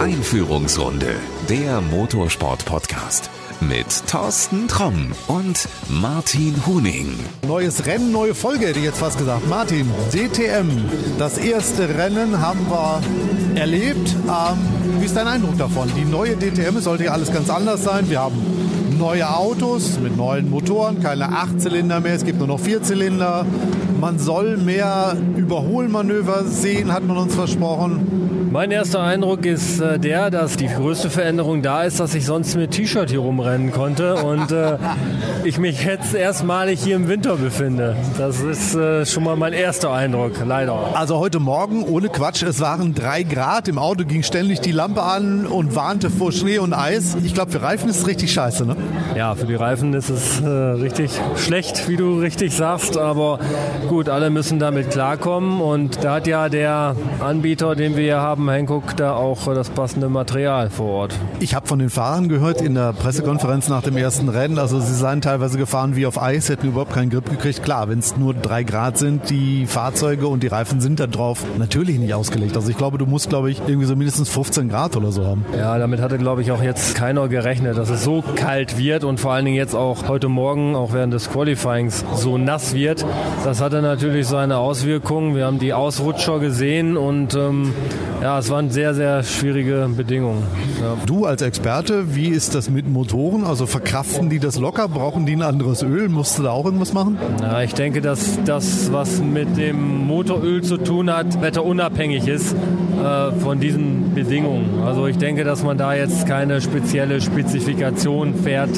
Einführungsrunde, der Motorsport-Podcast mit Thorsten Tromm und Martin Huning. Neues Rennen, neue Folge, hätte ich jetzt fast gesagt. Martin, DTM, das erste Rennen haben wir erlebt. Ähm, wie ist dein Eindruck davon? Die neue DTM sollte ja alles ganz anders sein. Wir haben neue Autos mit neuen Motoren, keine Achtzylinder mehr, es gibt nur noch Vierzylinder. Man soll mehr Überholmanöver sehen, hat man uns versprochen. Mein erster Eindruck ist äh, der, dass die größte Veränderung da ist, dass ich sonst mit T-Shirt hier rumrennen konnte und äh, ich mich jetzt erstmalig hier im Winter befinde. Das ist äh, schon mal mein erster Eindruck, leider. Also heute Morgen, ohne Quatsch, es waren drei Grad, im Auto ging ständig die Lampe an und warnte vor Schnee und Eis. Ich glaube, für Reifen ist es richtig scheiße, ne? Ja, für die Reifen ist es äh, richtig schlecht, wie du richtig sagst, aber gut, alle müssen damit klarkommen und da hat ja der Anbieter, den wir hier haben, haben Hankook da auch das passende Material vor Ort. Ich habe von den Fahrern gehört in der Pressekonferenz nach dem ersten Rennen, also sie seien teilweise gefahren wie auf Eis, hätten überhaupt keinen Grip gekriegt. Klar, wenn es nur drei Grad sind, die Fahrzeuge und die Reifen sind da drauf natürlich nicht ausgelegt. Also ich glaube, du musst, glaube ich, irgendwie so mindestens 15 Grad oder so haben. Ja, damit hatte, glaube ich, auch jetzt keiner gerechnet, dass es so kalt wird und vor allen Dingen jetzt auch heute Morgen, auch während des Qualifyings, so nass wird. Das hatte natürlich seine Auswirkungen. Wir haben die Ausrutscher gesehen und ähm, ja, ja, es waren sehr, sehr schwierige Bedingungen. Ja. Du als Experte, wie ist das mit Motoren? Also verkraften die das locker? Brauchen die ein anderes Öl? Musst du da auch irgendwas machen? Ja, ich denke, dass das, was mit dem Motoröl zu tun hat, wetterunabhängig ist äh, von diesen Bedingungen. Also ich denke, dass man da jetzt keine spezielle Spezifikation fährt,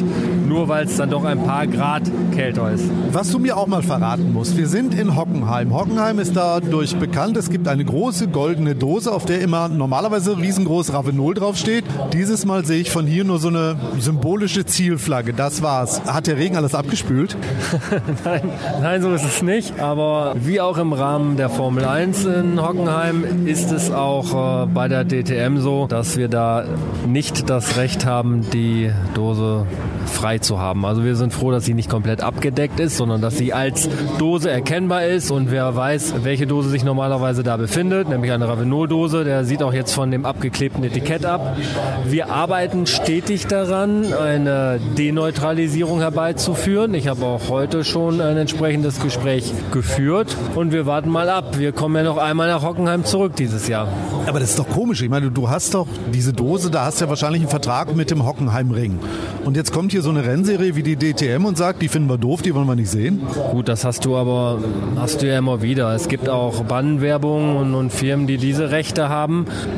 nur weil es dann doch ein paar Grad kälter ist. Was du mir auch mal verraten musst, wir sind in Hockenheim. Hockenheim ist dadurch bekannt, es gibt eine große goldene Dose, auf der immer normalerweise riesengroß Ravenol draufsteht. Dieses Mal sehe ich von hier nur so eine symbolische Zielflagge. Das war's. Hat der Regen alles abgespült? nein, nein, so ist es nicht. Aber wie auch im Rahmen der Formel 1 in Hockenheim ist es auch äh, bei der DTM so, dass wir da nicht das Recht haben, die Dose frei zu haben. Also wir sind froh, dass sie nicht komplett abgedeckt ist, sondern dass sie als Dose erkennbar ist und wer weiß, welche Dose sich normalerweise da befindet, nämlich eine Ravenol-Dose. Der sieht auch jetzt von dem abgeklebten Etikett ab. Wir arbeiten stetig daran, eine Deneutralisierung herbeizuführen. Ich habe auch heute schon ein entsprechendes Gespräch geführt und wir warten mal ab. Wir kommen ja noch einmal nach Hockenheim zurück dieses Jahr. Aber das ist doch komisch. Ich meine, du hast doch diese Dose, da hast du ja wahrscheinlich einen Vertrag mit dem Hockenheimring. Und jetzt kommt hier so eine Rennserie wie die DTM und sagt, die finden wir doof, die wollen wir nicht sehen. Gut, das hast du aber hast du ja immer wieder. Es gibt auch Bannwerbung und, und Firmen, die diese Rechte haben.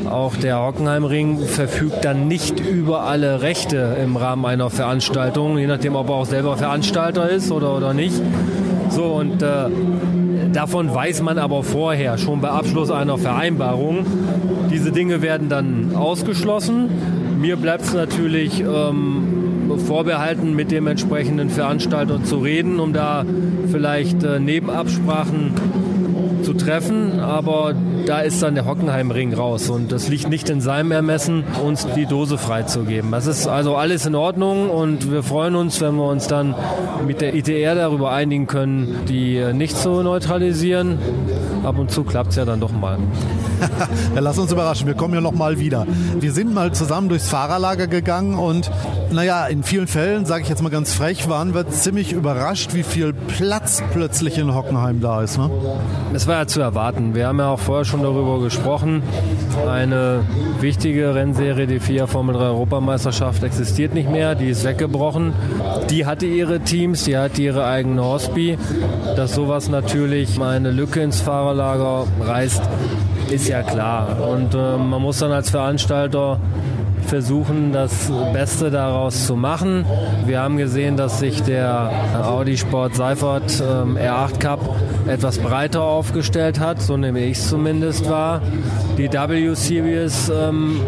Auch der Hockenheimring verfügt dann nicht über alle Rechte im Rahmen einer Veranstaltung, je nachdem, ob er auch selber Veranstalter ist oder, oder nicht. So und äh, Davon weiß man aber vorher, schon bei Abschluss einer Vereinbarung. Diese Dinge werden dann ausgeschlossen. Mir bleibt es natürlich ähm, vorbehalten, mit dem entsprechenden Veranstalter zu reden, um da vielleicht äh, Nebenabsprachen zu treffen, aber da ist dann der Hockenheimring raus und das liegt nicht in seinem Ermessen, uns die Dose freizugeben. Das ist also alles in Ordnung und wir freuen uns, wenn wir uns dann mit der ITR darüber einigen können, die nicht zu neutralisieren. Ab und zu klappt es ja dann doch mal. Ja, lass uns überraschen, wir kommen ja noch mal wieder. Wir sind mal zusammen durchs Fahrerlager gegangen und naja, in vielen Fällen, sage ich jetzt mal ganz frech, waren wir ziemlich überrascht, wie viel Platz plötzlich in Hockenheim da ist. Ne? Es war ja zu erwarten. Wir haben ja auch vorher schon darüber gesprochen. Eine wichtige Rennserie, die FIA Formel 3 Europameisterschaft, existiert nicht mehr. Die ist weggebrochen. Die hatte ihre Teams, die hatte ihre eigene Hospi. Dass sowas natürlich eine Lücke ins Fahrerlager reißt, ist ja klar. Und äh, man muss dann als Veranstalter versuchen, das Beste daraus zu machen. Wir haben gesehen, dass sich der Audi Sport Seifert ähm, R8 Cup etwas breiter aufgestellt hat, so nehme ich es zumindest wahr. Die W-Series ähm,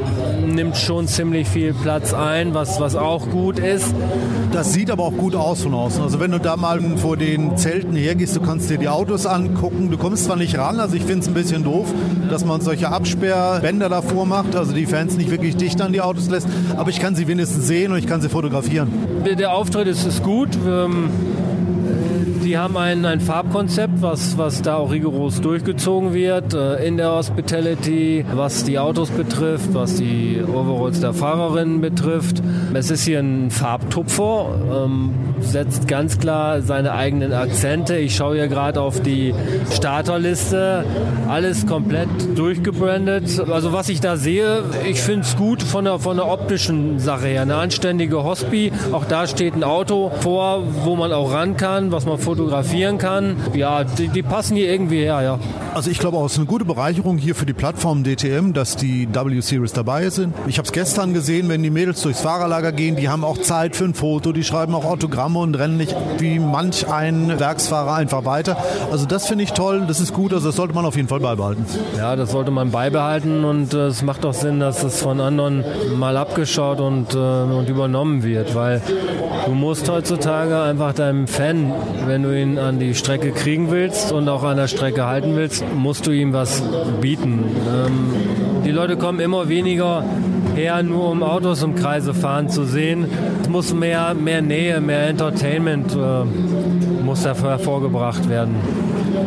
nimmt schon ziemlich viel Platz ein, was, was auch gut ist. Das sieht aber auch gut aus von außen. Also wenn du da mal vor den Zelten hergehst, du kannst dir die Autos angucken. Du kommst zwar nicht ran, also ich finde es ein bisschen doof, dass man solche Absperrbänder davor macht, also die Fans nicht wirklich dicht an die Autos lässt, aber ich kann sie wenigstens sehen und ich kann sie fotografieren. Der Auftritt ist, ist gut. Ähm, Die haben ein, ein Farbkonzept, was, was da auch rigoros durchgezogen wird. Äh, in der Hospitality, was die Autos betrifft, was die Overalls der Fahrerinnen betrifft. Es ist hier ein Farbtupfer, ähm, setzt ganz klar seine eigenen Akzente. Ich schaue hier gerade auf die Starterliste. Alles komplett durchgebrandet. Also was ich da sehe, ich finde es gut von der, von der optischen Sache her. Eine anständige Hospi. Auch da steht ein Auto vor, wo man auch ran kann, was man fotografieren kann. Ja, die, die passen hier irgendwie her, ja. Also ich glaube auch, es ist eine gute Bereicherung hier für die Plattform DTM, dass die W-Series dabei sind. Ich habe es gestern gesehen, wenn die Mädels durchs Fahrerlager gehen, die haben auch Zeit für ein Foto, die schreiben auch Autogramme und rennen nicht wie manch ein Werksfahrer einfach weiter. Also das finde ich toll, das ist gut, also das sollte man auf jeden Fall beibehalten. Ja, das sollte man beibehalten und äh, es macht doch Sinn, dass es von anderen mal abgeschaut und, äh, und übernommen wird, weil du musst heutzutage einfach deinem Fan, wenn du ihn an die Strecke kriegen willst und auch an der Strecke halten willst, musst du ihm was bieten. Ähm, die Leute kommen immer weniger her, nur um Autos im Kreise fahren zu sehen. Es muss mehr, mehr Nähe, mehr Entertainment äh, muss hervorgebracht werden.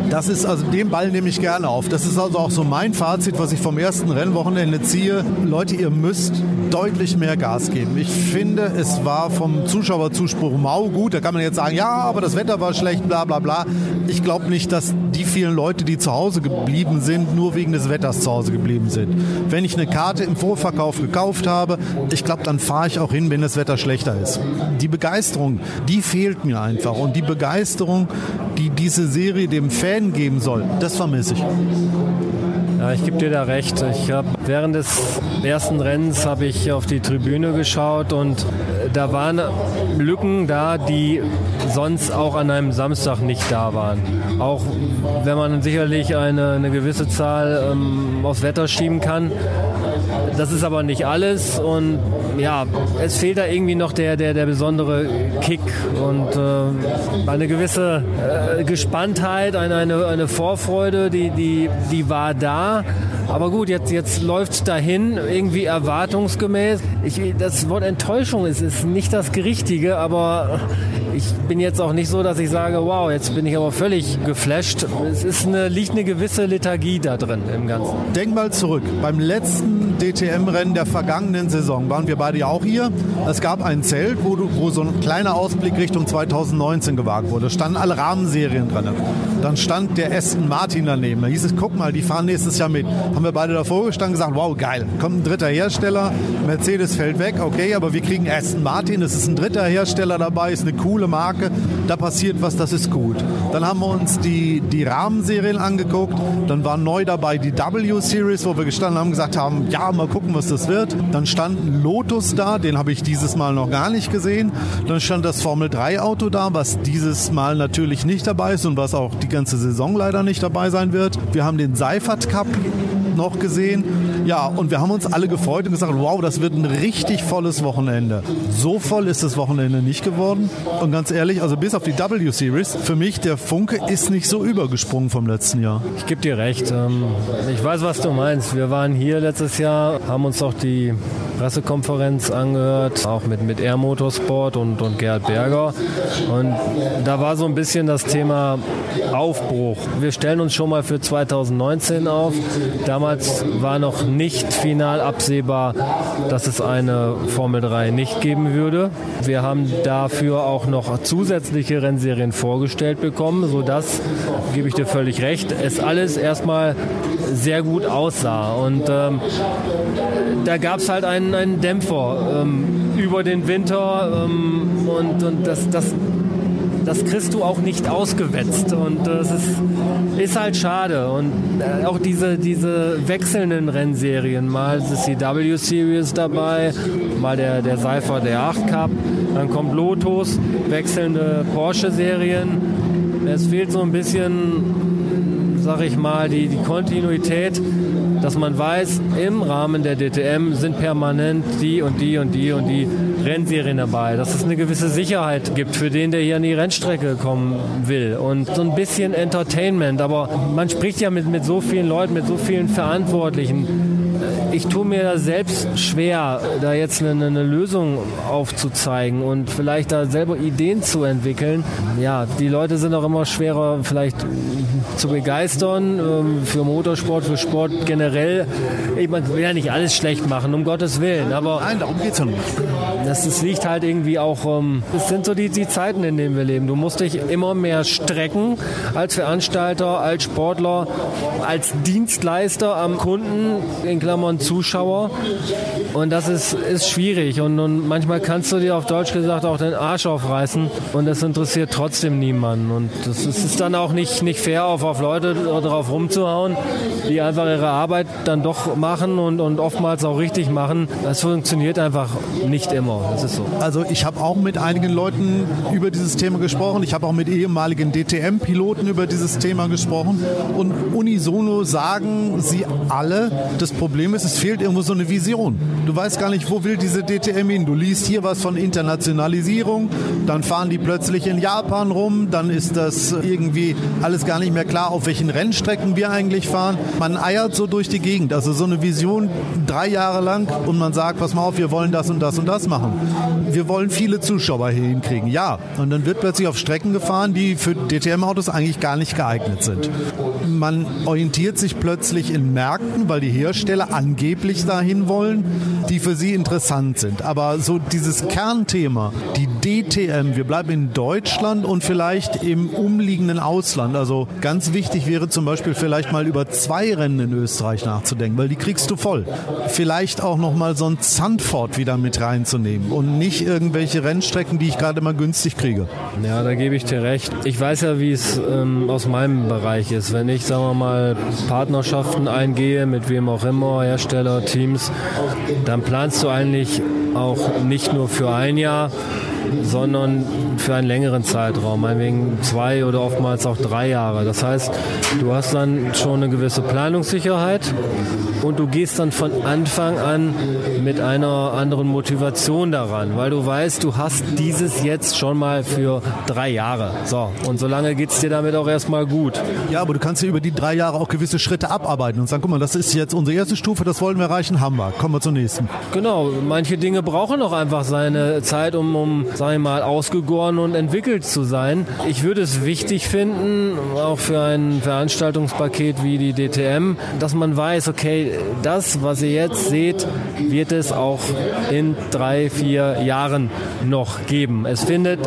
Das ist also den Ball nehme ich gerne auf. Das ist also auch so mein Fazit, was ich vom ersten Rennwochenende ziehe. Leute, ihr müsst deutlich mehr Gas geben. Ich finde, es war vom Zuschauerzuspruch mau gut. Da kann man jetzt sagen, ja, aber das Wetter war schlecht, bla bla bla. Ich glaube nicht, dass die vielen Leute, die zu Hause geblieben sind, nur wegen des Wetters zu Hause geblieben sind. Wenn ich eine Karte im Vorverkauf gekauft habe, ich glaube, dann fahre ich auch hin, wenn das Wetter schlechter ist. Die Begeisterung, die fehlt mir einfach. Und die Begeisterung, die diese Serie dem Fan geben soll, das vermisse ich. Ja, ich gebe dir da recht. Ich habe während des ersten Rennens habe ich auf die Tribüne geschaut und da waren Lücken da, die sonst auch an einem Samstag nicht da waren. Auch wenn man sicherlich eine, eine gewisse Zahl ähm, aufs Wetter schieben kann. Das ist aber nicht alles und ja, es fehlt da irgendwie noch der, der, der besondere Kick und äh, eine gewisse äh, Gespanntheit, eine, eine, eine Vorfreude, die, die, die war da. Aber gut, jetzt, jetzt läuft es dahin, irgendwie erwartungsgemäß. Ich, das Wort Enttäuschung ist, ist nicht das Gerichtige, aber ich bin jetzt auch nicht so, dass ich sage, wow, jetzt bin ich aber völlig geflasht. Es ist eine, liegt eine gewisse Lethargie da drin im Ganzen. Denk mal zurück. Beim letzten DTM-Rennen der vergangenen Saison waren wir beide ja auch hier. Es gab ein Zelt, wo, wo so ein kleiner Ausblick Richtung 2019 gewagt wurde. Standen alle Rahmenserien drin. Dann stand der Aston Martin daneben. Da hieß es, guck mal, die fahren nächstes Jahr mit. Haben wir beide davor gestanden und gesagt, wow, geil. Kommt ein dritter Hersteller, Mercedes fällt weg, okay, aber wir kriegen Aston Martin, es ist ein dritter Hersteller dabei, ist eine coole Marke, da passiert was, das ist gut. Dann haben wir uns die, die Rahmenserien angeguckt, dann war neu dabei die W-Series, wo wir gestanden haben und gesagt haben, ja, mal gucken, was das wird. Dann stand ein Lotus da, den habe ich dieses Mal noch gar nicht gesehen. Dann stand das Formel 3 Auto da, was dieses Mal natürlich nicht dabei ist und was auch die ganze Saison leider nicht dabei sein wird. Wir haben den Seifert Cup noch gesehen. Ja, und wir haben uns alle gefreut und gesagt, wow, das wird ein richtig volles Wochenende. So voll ist das Wochenende nicht geworden. Und ganz ehrlich, also bis auf die W-Series, für mich der Funke ist nicht so übergesprungen vom letzten Jahr. Ich gebe dir recht. Ähm, ich weiß, was du meinst. Wir waren hier letztes Jahr, haben uns auch die Pressekonferenz angehört, auch mit, mit Air Motorsport und, und Gerhard Berger. Und da war so ein bisschen das Thema Aufbruch. Wir stellen uns schon mal für 2019 auf. Damals war noch nicht final absehbar, dass es eine Formel 3 nicht geben würde. Wir haben dafür auch noch zusätzliche Rennserien vorgestellt bekommen, sodass, gebe ich dir völlig recht, es alles erstmal sehr gut aussah. Und ähm, da gab es halt einen, einen Dämpfer ähm, über den Winter ähm, und, und das, das das kriegst du auch nicht ausgewetzt. Und das ist, ist halt schade. Und äh, auch diese, diese wechselnden Rennserien. Mal ist die W-Series dabei, mal der, der Cypher der 8 Cup, dann kommt Lotus, wechselnde Porsche-Serien. Es fehlt so ein bisschen sag ich mal, die, die Kontinuität, dass man weiß, im Rahmen der DTM sind permanent die und die und die und die Rennserien dabei. Dass es eine gewisse Sicherheit gibt für den, der hier an die Rennstrecke kommen will. Und so ein bisschen Entertainment. Aber man spricht ja mit, mit so vielen Leuten, mit so vielen Verantwortlichen ich tue mir selbst schwer, da jetzt eine, eine, Lösung aufzuzeigen und vielleicht da selber Ideen zu entwickeln. Ja, die Leute sind auch immer schwerer vielleicht zu begeistern ähm, für Motorsport, für Sport generell. Ich man will ja nicht alles schlecht machen, um Gottes Willen. Aber Nein, darum geht es ja nicht. Das, das liegt halt irgendwie auch, ähm, es sind so die, die Zeiten, in denen wir leben. Du musst dich immer mehr strecken als Veranstalter, als Sportler, als Dienstleister am Kunden, in Klammern Zuschauer. Und das ist, ist schwierig. Und, und manchmal kannst du dir auf Deutsch gesagt auch den Arsch aufreißen und das interessiert trotzdem niemanden. Und das ist, ist dann auch nicht, nicht fair, auf, auf Leute drauf rumzuhauen, die einfach ihre Arbeit dann doch machen und, und oftmals auch richtig machen. Das funktioniert einfach nicht immer. Das ist so. Also ich habe auch mit einigen Leuten über dieses Thema gesprochen. Ich habe auch mit ehemaligen DTM-Piloten über dieses Thema gesprochen. Und unisono sagen sie alle, das Problem ist, es fehlt irgendwo so eine Vision. Du weißt gar nicht, wo will diese DTM hin. Du liest hier was von Internationalisierung, dann fahren die plötzlich in Japan rum, dann ist das irgendwie alles gar nicht mehr klar, auf welchen Rennstrecken wir eigentlich fahren. Man eiert so durch die Gegend. Also so eine Vision drei Jahre lang und man sagt, pass mal auf, wir wollen das und das und das machen. Wir wollen viele Zuschauer hier hinkriegen. Ja, und dann wird plötzlich auf Strecken gefahren, die für DTM-Autos eigentlich gar nicht geeignet sind. Man orientiert sich plötzlich in Märkten, weil die Hersteller angeblich dahin wollen, die für sie interessant sind. Aber so dieses Kernthema, die DTM, wir bleiben in Deutschland und vielleicht im umliegenden Ausland. Also ganz wichtig wäre zum Beispiel vielleicht mal über zwei Rennen in Österreich nachzudenken, weil die kriegst du voll. Vielleicht auch noch mal so ein Zandvoort wieder mit reinzunehmen und nicht irgendwelche Rennstrecken, die ich gerade mal günstig kriege. Ja, da gebe ich dir recht. Ich weiß ja, wie es ähm, aus meinem Bereich ist. Wenn ich, sagen wir mal, Partnerschaften eingehe, mit wem auch immer, Hersteller, Teams, dann planst du eigentlich auch nicht nur für ein Jahr, sondern für einen längeren Zeitraum, meinetwegen zwei oder oftmals auch drei Jahre. Das heißt, du hast dann schon eine gewisse Planungssicherheit und du gehst dann von Anfang an mit einer anderen Motivation daran, weil du weißt, du hast dieses jetzt schon mal für drei Jahre. So, und solange geht es dir damit auch erstmal gut. Ja, aber du kannst ja über die drei Jahre auch gewisse Schritte abarbeiten und sagen, guck mal, das ist jetzt unsere erste Stufe, das wollen wir erreichen, haben wir. Kommen wir zur nächsten. Genau, manche Dinge brauchen auch einfach seine Zeit, um, um sag ich mal, ausgegoren und entwickelt zu sein. Ich würde es wichtig finden, auch für ein Veranstaltungspaket wie die DTM, dass man weiß, okay, das, was ihr jetzt seht, wird es auch in drei, vier Jahren noch geben. Es findet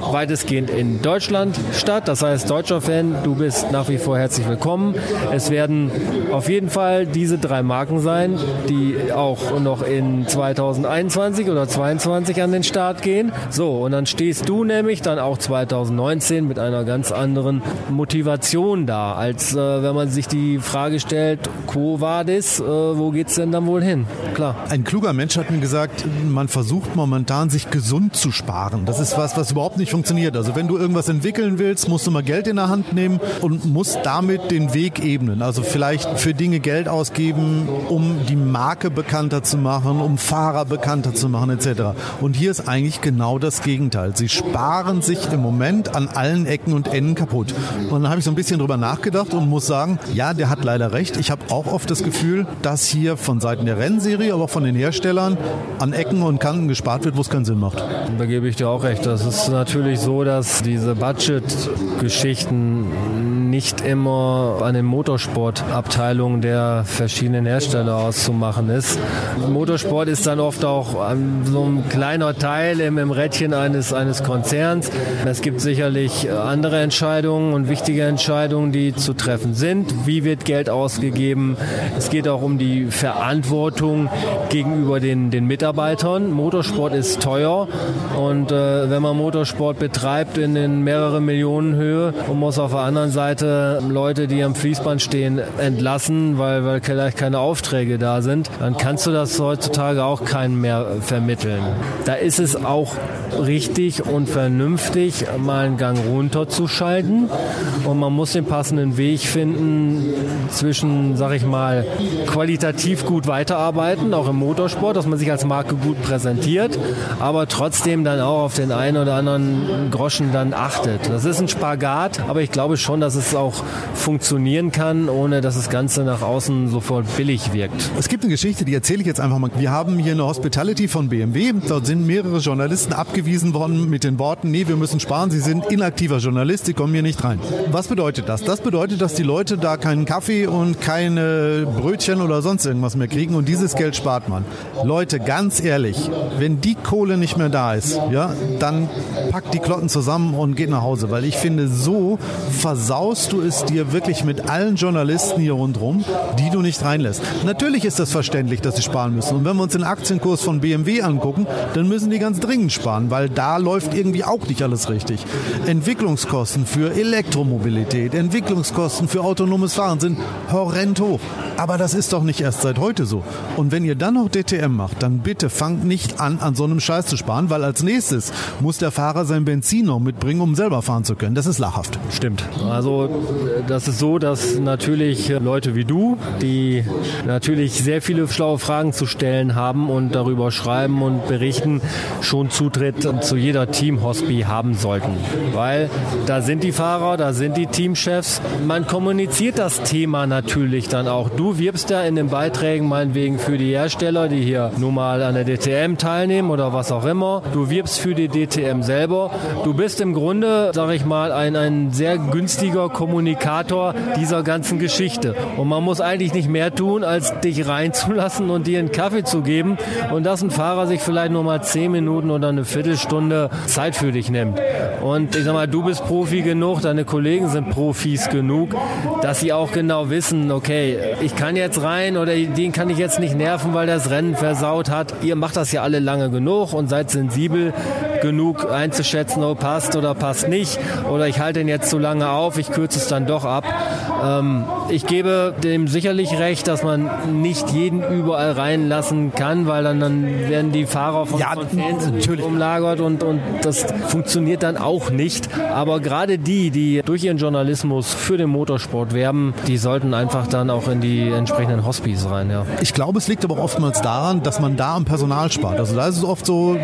weitestgehend in Deutschland statt. Das heißt, deutscher Fan, du bist nach wie vor herzlich willkommen. Es werden auf jeden Fall diese drei Marken sein, die auch noch in 2021 oder 2022 an den Start gehen. So, und dann stehst du nämlich dann auch 2019 mit einer ganz anderen Motivation da, als äh, wenn man sich die Frage stellt, Quo Vadis, äh, wo geht's denn dann wohl hin? Klar. Ein kluger Mensch hat mir gesagt, man versucht momentan sich gesund zu sparen. Das ist was, was überhaupt nicht funktioniert. Also wenn du irgendwas entwickeln willst, musst du mal Geld in der Hand nehmen und musst damit den Weg ebnen. Also vielleicht für Dinge Geld ausgeben, um die Marke bekannter zu machen, um Fahrer bekannter zu machen etc. Und hier ist eigentlich genau das Gegenteil. Sie sparen sich im Moment an allen Ecken und Enden kaputt. Und dann habe ich so ein bisschen drüber nachgedacht und muss sagen, ja, der hat leider recht. Ich habe auch oft das Gefühl, dass hier von Seiten der Rennserie, aber auch von den Herstellern an Ecken und Kanten gespart wird, wo es keinen Sinn macht. Da gebe ich dir auch recht. Das ist natürlich so, dass diese Budget-Geschichten nicht immer an den Motorsportabteilungen der verschiedenen Hersteller auszumachen ist. Motorsport ist dann oft auch so ein kleiner Teil im, im Rädchen eines, eines Konzerns. Es gibt sicherlich andere Entscheidungen und wichtige Entscheidungen, die zu treffen sind. Wie wird Geld ausgegeben? Es geht auch um die Verantwortung gegenüber den, den Mitarbeitern. Motorsport ist teuer und äh, wenn man Motorsport betreibt in, in mehrere Millionen Höhe und muss auf der anderen Seite Monate Leute, die am Fließband stehen, entlassen, weil, weil vielleicht keine Aufträge da sind, dann kannst du das heutzutage auch keinen mehr vermitteln. Da ist es auch richtig und vernünftig, mal einen Gang runterzuschalten und man muss den passenden Weg finden zwischen, sag ich mal, qualitativ gut weiterarbeiten, auch im Motorsport, dass man sich als Marke gut präsentiert, aber trotzdem dann auch auf den einen oder anderen Groschen dann achtet. Das ist ein Spagat, aber ich glaube schon, dass es auch funktionieren kann, ohne dass das Ganze nach außen sofort billig wirkt. Es gibt eine Geschichte, die erzähle ich jetzt einfach mal. Wir haben hier eine Hospitality von BMW. Dort sind mehrere Journalisten abgewiesen worden mit den Worten, nee, wir müssen sparen, Sie sind inaktiver Journalist, Sie kommen hier nicht rein. Was bedeutet das? Das bedeutet, dass die Leute da keinen Kaffee und keine Brötchen oder sonst irgendwas mehr kriegen und dieses Geld spart man. Leute, ganz ehrlich, wenn die Kohle nicht mehr da ist, ja, dann packt die Klotten zusammen und geht nach Hause, weil ich finde, so versaust du es dir wirklich mit allen Journalisten hier rundherum, die du nicht reinlässt. Natürlich ist das verständlich, dass sie sparen müssen. Und wenn wir uns den Aktienkurs von BMW angucken, dann müssen die ganz dringend sparen, weil da läuft irgendwie auch nicht alles richtig. Entwicklungskosten für Elektromobilität, Entwicklungskosten für autonomes Fahren sind horrend hoch. Aber das ist doch nicht erst seit heute so. Und wenn ihr dann noch DTM macht, dann bitte fangt nicht an, an so einem Scheiß zu sparen, weil als nächstes muss der Fahrer sein Benzin noch mitbringen, um selber fahren zu können. Das ist lachhaft. Stimmt. Also das ist so, dass natürlich Leute wie du, die natürlich sehr viele schlaue Fragen zu stellen haben und darüber schreiben und berichten, schon Zutritt zu jeder Team-Hospi haben sollten. Weil da sind die Fahrer, da sind die Teamchefs. Man kommuniziert das Thema natürlich dann auch. Du wirbst ja in den Beiträgen meinetwegen für die Hersteller, die hier nun mal an der DTM teilnehmen oder was auch immer. Du wirbst für die DTM selber. Du bist im Grunde, sag ich mal, ein, ein sehr günstiger Kommunikator dieser ganzen Geschichte. Und man muss eigentlich nicht mehr tun, als dich reinzulassen und dir einen Kaffee zu geben und dass ein Fahrer sich vielleicht nur mal zehn Minuten oder eine Viertelstunde Zeit für dich nimmt. Und ich sag mal, du bist Profi genug, deine Kollegen sind Profis genug, dass sie auch genau wissen, okay, ich kann jetzt rein oder den kann ich jetzt nicht nerven, weil das Rennen versaut hat. Ihr macht das ja alle lange genug und seid sensibel genug einzuschätzen, oh passt oder passt nicht oder ich halte ihn jetzt zu lange auf, ich kürze es dann doch ab. Ähm, ich gebe dem sicherlich recht, dass man nicht jeden überall reinlassen kann, weil dann, dann werden die Fahrer von, ja, von Fans natürlich. umlagert und, und das funktioniert dann auch nicht. Aber gerade die, die durch ihren Journalismus für den Motorsport werben, die sollten einfach dann auch in die entsprechenden Hospice rein. Ja. Ich glaube, es liegt aber auch oftmals daran, dass man da am Personal spart. Also da ist es oft so,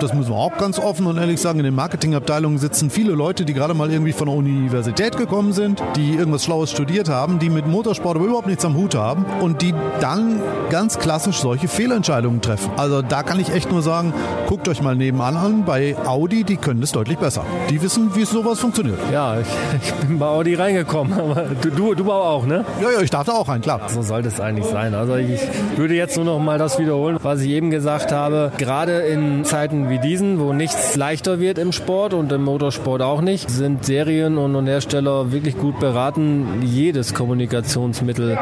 das müssen wir auch ganz offen und ehrlich sagen, in den Marketingabteilungen sitzen viele Leute, die gerade mal irgendwie von der Universität gekommen sind, die irgendwas Schlaues studiert haben, die mit Motorsport aber überhaupt nichts am Hut haben und die dann ganz klassisch solche Fehlentscheidungen treffen. Also da kann ich echt nur sagen, guckt euch mal nebenan an, bei Audi, die können es deutlich besser. Die wissen, wie sowas funktioniert. Ja, ich, ich bin bei Audi reingekommen, aber du, du, du auch, ne? Ja, ja, ich darf da auch rein, klar. So sollte es eigentlich sein. Also ich würde jetzt nur noch mal das wiederholen, was ich eben gesagt habe. Gerade in Zeiten wie diesen, wo nichts leichter wird im Sport und im Motorsport auch nicht, sind Serien und Hersteller wirklich gut beraten, jedes Kommunikationsmittel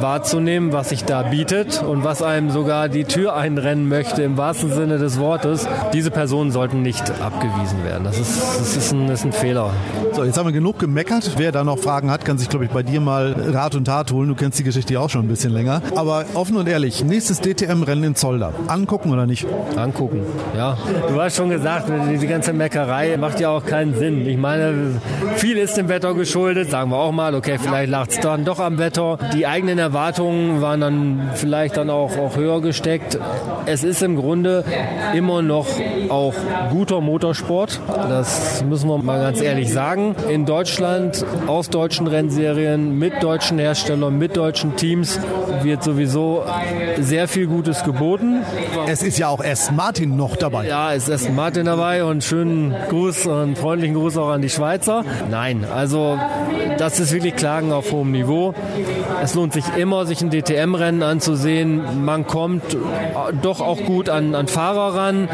wahrzunehmen, was sich da bietet und was einem sogar die Tür einrennen möchte, im wahrsten Sinne des Wortes. Diese Personen sollten nicht abgewiesen werden. Das ist, das ist, ein, das ist ein Fehler. So, jetzt haben wir genug gemeckert. Wer da noch Fragen hat, kann sich, glaube ich, bei dir mal Rat und Tat holen. Du kennst die Geschichte auch schon ein bisschen länger. Aber offen und ehrlich, nächstes DTM-Rennen in Zolder. Angucken oder nicht? Angucken, ja. Du hast schon gesagt, die ganze Meckerei macht ja auch keinen Sinn. Ich meine, viel ist dem Wetter geschuldet, sagen wir auch mal. Okay, vielleicht lag es dann doch am Wetter. Die eigenen Erwartungen waren dann vielleicht dann auch, auch höher gesteckt. Es ist im Grunde immer noch auch guter Motorsport. Das müssen wir mal ganz ehrlich sagen. In Deutschland aus deutschen Rennserien mit deutschen Herstellern, mit deutschen Teams wird sowieso sehr viel Gutes geboten. Es ist ja auch S. Martin noch dabei. Ja, es ist S. Martin dabei und schönen Gruß und freundlichen Gruß auch an die Schweizer. Nein, also das ist wirklich Klagen auf hohem Niveau. Es lohnt sich immer, sich ein DTM-Rennen anzusehen. Man kommt doch auch gut an, an Fahrer ran.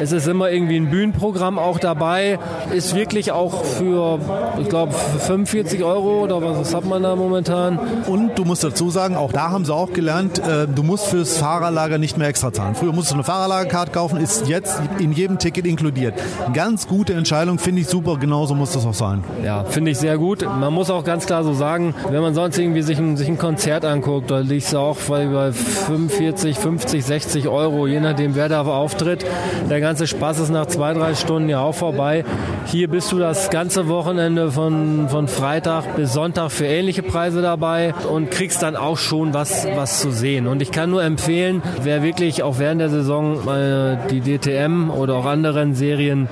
Es ist immer irgendwie ein Bühnenprogramm auch dabei. Ist wirklich auch für, ich glaube, 45 Euro oder was hat man da momentan? Und du musst dazu sagen, auch da haben sie auch gelernt, äh, du musst fürs Fahrerlager nicht mehr extra zahlen. Früher musst du eine Fahrerlagerkarte kaufen, ist jetzt in jedem Ticket inkludiert. Ganz gute Entscheidung, finde ich super, genauso muss das auch sein. Ja, finde ich sehr gut. Man muss auch ganz klar so sagen, wenn man sonst irgendwie sich ein, sich ein Konzert anguckt, da liegst du auch bei 45, 50, 60 Euro, je nachdem wer da auftritt. Der ganze Spaß ist nach zwei, drei Stunden ja auch vorbei. Hier bist du das ganze Wochenende von, von Freitag bis Sonntag für ähnliche Preise dabei und kriegst dann auch schon was, was zu sehen. Und ich kann nur empfehlen, wer wirklich auch während der Saison äh, die DTM oder auch anderen Serien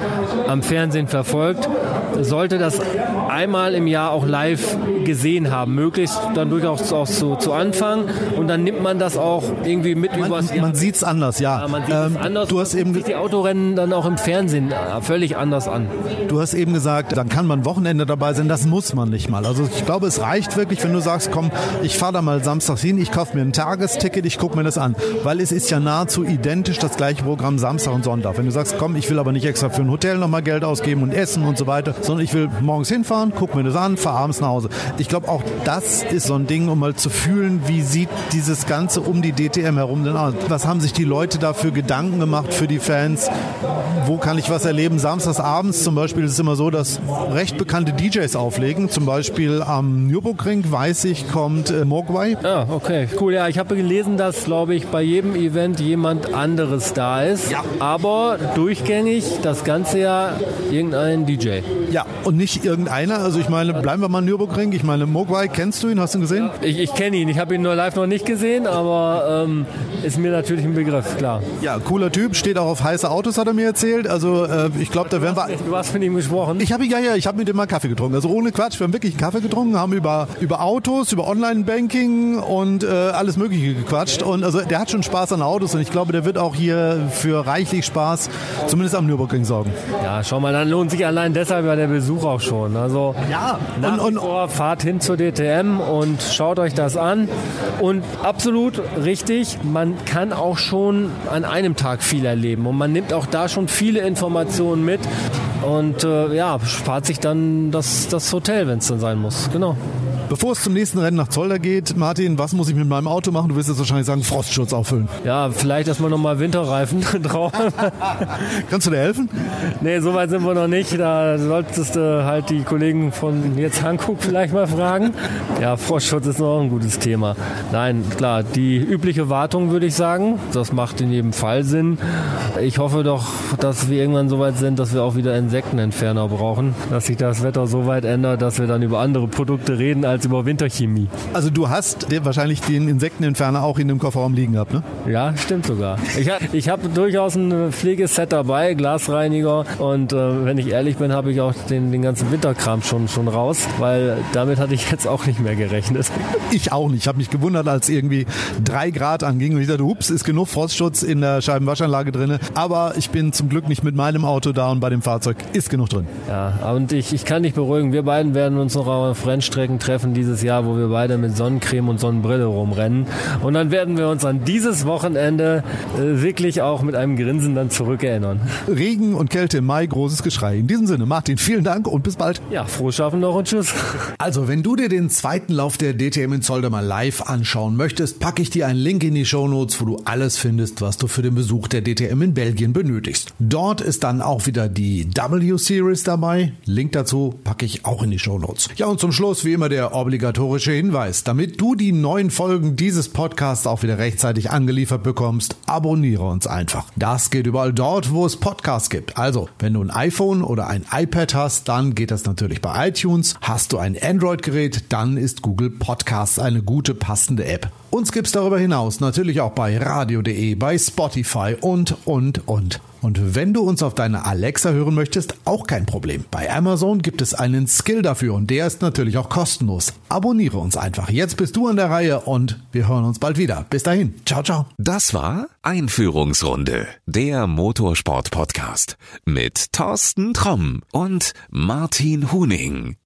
am Fernsehen verfolgt, sollte das einmal im Jahr auch live gesehen haben. Möglichst dann durchaus auch zu, zu Anfang und dann nimmt man das auch irgendwie mit man, übers Man sieht es anders, ja. ja man sieht ähm, es anders. Du hast eben sich die Autorennen dann auch im Fernsehen äh, völlig anders an. Du hast eben gesagt, dann kann man Wochenende dabei sein. Das muss man nicht mal. Also ich glaube, es reicht wirklich, wenn du sagst, komm, ich fahre da mal samstags hin, ich kaufe mir ein Tagesticket, ich gucke mir das an. Weil es ist ja nahezu identisch das gleiche Programm Samstag und Sonntag. Wenn du sagst, komm, ich will aber nicht extra für ein Hotel nochmal Geld ausgeben und essen und so weiter, sondern ich will morgens hinfahren, guck mir das an, fahre abends nach Hause. Ich glaube, auch das ist so ein Ding, um mal zu fühlen, wie sieht dieses Ganze um die DTM herum denn aus? Was haben sich die Leute dafür Gedanken gemacht für die Fans? Wo kann ich was erleben? Samstags abends zum Beispiel ist es immer so, dass recht bekannte DJs auflegen. Zum Beispiel am Nürburgring, weiß ich, kommt äh, Mogwai. Ah, okay, cool. Ja, ich habe gelesen, dass, glaube ich, bei jedem Event jemand anderes da ist. Ja. Aber durchgängig das ganze Jahr irgendein DJ. Ja, und nicht irgendeiner. Also ich meine, bleiben wir mal Nürburgring. Ich meine, Mogwai, kennst du ihn? Hast du ihn gesehen? Ich, ich kenne ihn. Ich habe ihn nur live noch nicht gesehen, aber ähm, ist mir natürlich ein Begriff, klar. Ja, cooler Typ. Steht auch auf heiße Autos, hat er mir erzählt. Also äh, ich glaube, da werden wir... Du hast mit ihm gesprochen? Ich habe ja, ja, ich habe mit ihm mal Kaffee getrunken. Also ohne Quatsch, wir haben wirklich einen Kaffee getrunken, haben über, über Autos, über Online-Banking und äh, alles Mögliche gequatscht. Und also der hat schon Spaß an Autos und ich glaube, der wird auch hier für reichlich Spaß, zumindest am Nürburgring sorgen. Ja, schau mal, dann lohnt sich allein deshalb ja der Besuch auch schon. Also Ja, nach und, und vor fahrt hin zur DTM und schaut euch das an. Und absolut richtig, man kann auch schon an einem Tag viel erleben und man nimmt auch da schon viele Informationen mit und äh, ja, spart sich dann das, das Hotel, wenn es dann sein muss. Genau. Bevor es zum nächsten Rennen nach Zolder geht, Martin, was muss ich mit meinem Auto machen? Du wirst jetzt wahrscheinlich sagen, Frostschutz auffüllen. Ja, vielleicht erstmal nochmal Winterreifen drauf. Kannst du dir helfen? nee, so weit sind wir noch nicht. Da solltest du halt die Kollegen von jetzt Hankook vielleicht mal fragen. Ja, Frostschutz ist noch ein gutes Thema. Nein, klar, die übliche Wartung würde ich sagen. Das macht in jedem Fall Sinn. Ich hoffe doch, dass wir irgendwann so weit sind, dass wir auch wieder Insektenentferner brauchen. Dass sich das Wetter so weit ändert, dass wir dann über andere Produkte reden als über Winterchemie. Also du hast dir wahrscheinlich den Insektenentferner auch in dem Kofferraum liegen gehabt, ne? Ja, stimmt sogar. Ich habe ich hab durchaus ein Pflegeset dabei, Glasreiniger. Und äh, wenn ich ehrlich bin, habe ich auch den, den ganzen Winterkram schon, schon raus, weil damit hatte ich jetzt auch nicht mehr gerechnet. Ich auch nicht. Ich habe mich gewundert, als irgendwie drei Grad anging und ich dachte, ups, ist genug Frostschutz in der Scheibenwaschanlage drin. Aber ich bin zum Glück nicht mit meinem Auto da und bei dem Fahrzeug ist genug drin. Ja, und ich, ich kann dich beruhigen, wir beiden werden uns noch auf Rennstrecken treffen dieses Jahr, wo wir beide mit Sonnencreme und Sonnenbrille rumrennen. Und dann werden wir uns an dieses Wochenende äh, wirklich auch mit einem Grinsen dann zurückerinnern. Regen und Kälte im Mai, großes Geschrei. In diesem Sinne, Martin, vielen Dank und bis bald. Ja, frohes Schaffen noch und tschüss. Also, wenn du dir den zweiten Lauf der DTM in Zolder mal live anschauen möchtest, packe ich dir einen Link in die Shownotes, wo du alles findest, was du für den Besuch der DTM in Belgien benötigst. Dort ist dann auch wieder die W-Series dabei. Link dazu packe ich auch in die Shownotes. Ja, und zum Schluss wie immer der obligatorische Hinweis. Damit du die neuen Folgen dieses Podcasts auch wieder rechtzeitig angeliefert bekommst, abonniere uns einfach. Das geht überall dort, wo es Podcasts gibt. Also, wenn du ein iPhone oder ein iPad hast, dann geht das natürlich bei iTunes. Hast du ein Android-Gerät, dann ist Google Podcasts eine gute passende App. Uns gibt's darüber hinaus natürlich auch bei radio.de, bei Spotify und, und, und. Und wenn du uns auf deine Alexa hören möchtest, auch kein Problem. Bei Amazon gibt es einen Skill dafür und der ist natürlich auch kostenlos. Abonniere uns einfach. Jetzt bist du an der Reihe und wir hören uns bald wieder. Bis dahin. Ciao, ciao. Das war Einführungsrunde, der Motorsport-Podcast mit Thorsten Tromm und Martin Huning.